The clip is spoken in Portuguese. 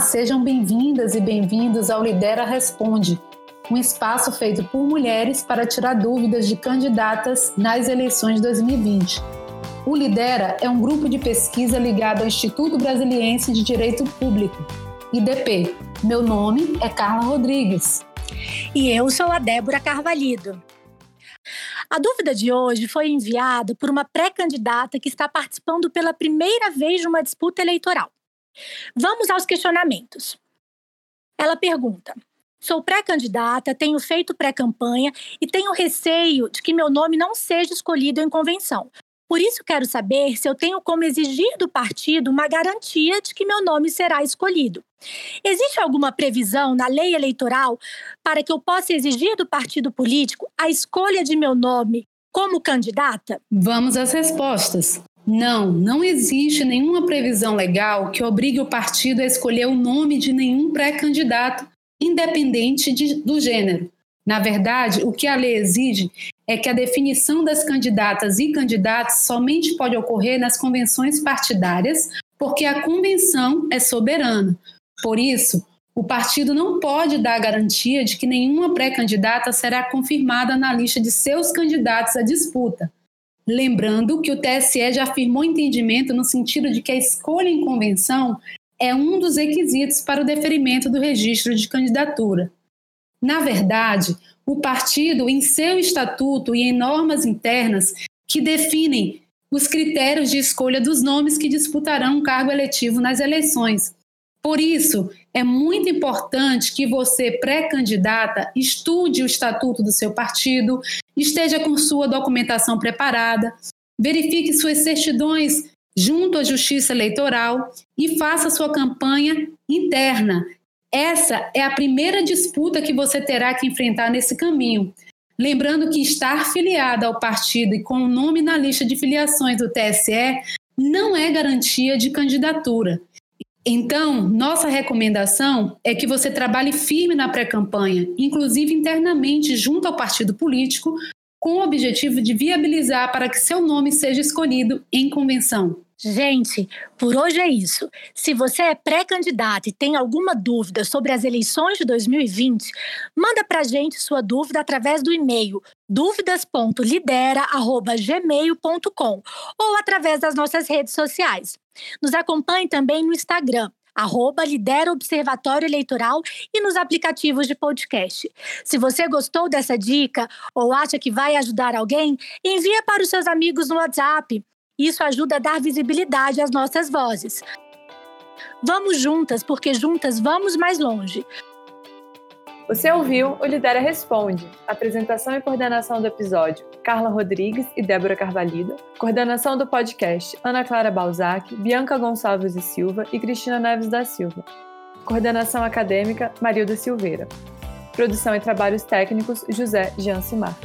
sejam bem-vindas e bem-vindos ao Lidera Responde, um espaço feito por mulheres para tirar dúvidas de candidatas nas eleições de 2020. O Lidera é um grupo de pesquisa ligado ao Instituto Brasiliense de Direito Público, IDP. Meu nome é Carla Rodrigues. E eu sou a Débora Carvalhido. A dúvida de hoje foi enviada por uma pré-candidata que está participando pela primeira vez de uma disputa eleitoral. Vamos aos questionamentos. Ela pergunta: Sou pré-candidata, tenho feito pré-campanha e tenho receio de que meu nome não seja escolhido em convenção. Por isso, quero saber se eu tenho como exigir do partido uma garantia de que meu nome será escolhido. Existe alguma previsão na lei eleitoral para que eu possa exigir do partido político a escolha de meu nome como candidata? Vamos às respostas. Não, não existe nenhuma previsão legal que obrigue o partido a escolher o nome de nenhum pré-candidato, independente de, do gênero. Na verdade, o que a lei exige é que a definição das candidatas e candidatos somente pode ocorrer nas convenções partidárias, porque a convenção é soberana. Por isso, o partido não pode dar garantia de que nenhuma pré-candidata será confirmada na lista de seus candidatos à disputa. Lembrando que o TSE já afirmou entendimento no sentido de que a escolha em convenção é um dos requisitos para o deferimento do registro de candidatura. Na verdade, o partido, em seu estatuto e em normas internas que definem os critérios de escolha dos nomes que disputarão um cargo eletivo nas eleições, por isso, é muito importante que você, pré-candidata, estude o estatuto do seu partido, esteja com sua documentação preparada, verifique suas certidões junto à Justiça Eleitoral e faça sua campanha interna. Essa é a primeira disputa que você terá que enfrentar nesse caminho. Lembrando que estar filiada ao partido e com o nome na lista de filiações do TSE não é garantia de candidatura. Então, nossa recomendação é que você trabalhe firme na pré-campanha, inclusive internamente junto ao partido político, com o objetivo de viabilizar para que seu nome seja escolhido em convenção. Gente, por hoje é isso. Se você é pré-candidato e tem alguma dúvida sobre as eleições de 2020, manda para a gente sua dúvida através do e-mail dúvidas.lidera@gmail.com ou através das nossas redes sociais. Nos acompanhe também no Instagram, arroba Lidera Observatório Eleitoral e nos aplicativos de podcast. Se você gostou dessa dica ou acha que vai ajudar alguém, envia para os seus amigos no WhatsApp. Isso ajuda a dar visibilidade às nossas vozes. Vamos juntas, porque juntas vamos mais longe. Você ouviu o Lidera Responde. Apresentação e coordenação do episódio: Carla Rodrigues e Débora Carvalho. Coordenação do podcast: Ana Clara Balzac, Bianca Gonçalves e Silva e Cristina Neves da Silva. Coordenação acadêmica: Marilda Silveira. Produção e trabalhos técnicos: José Jean Simar.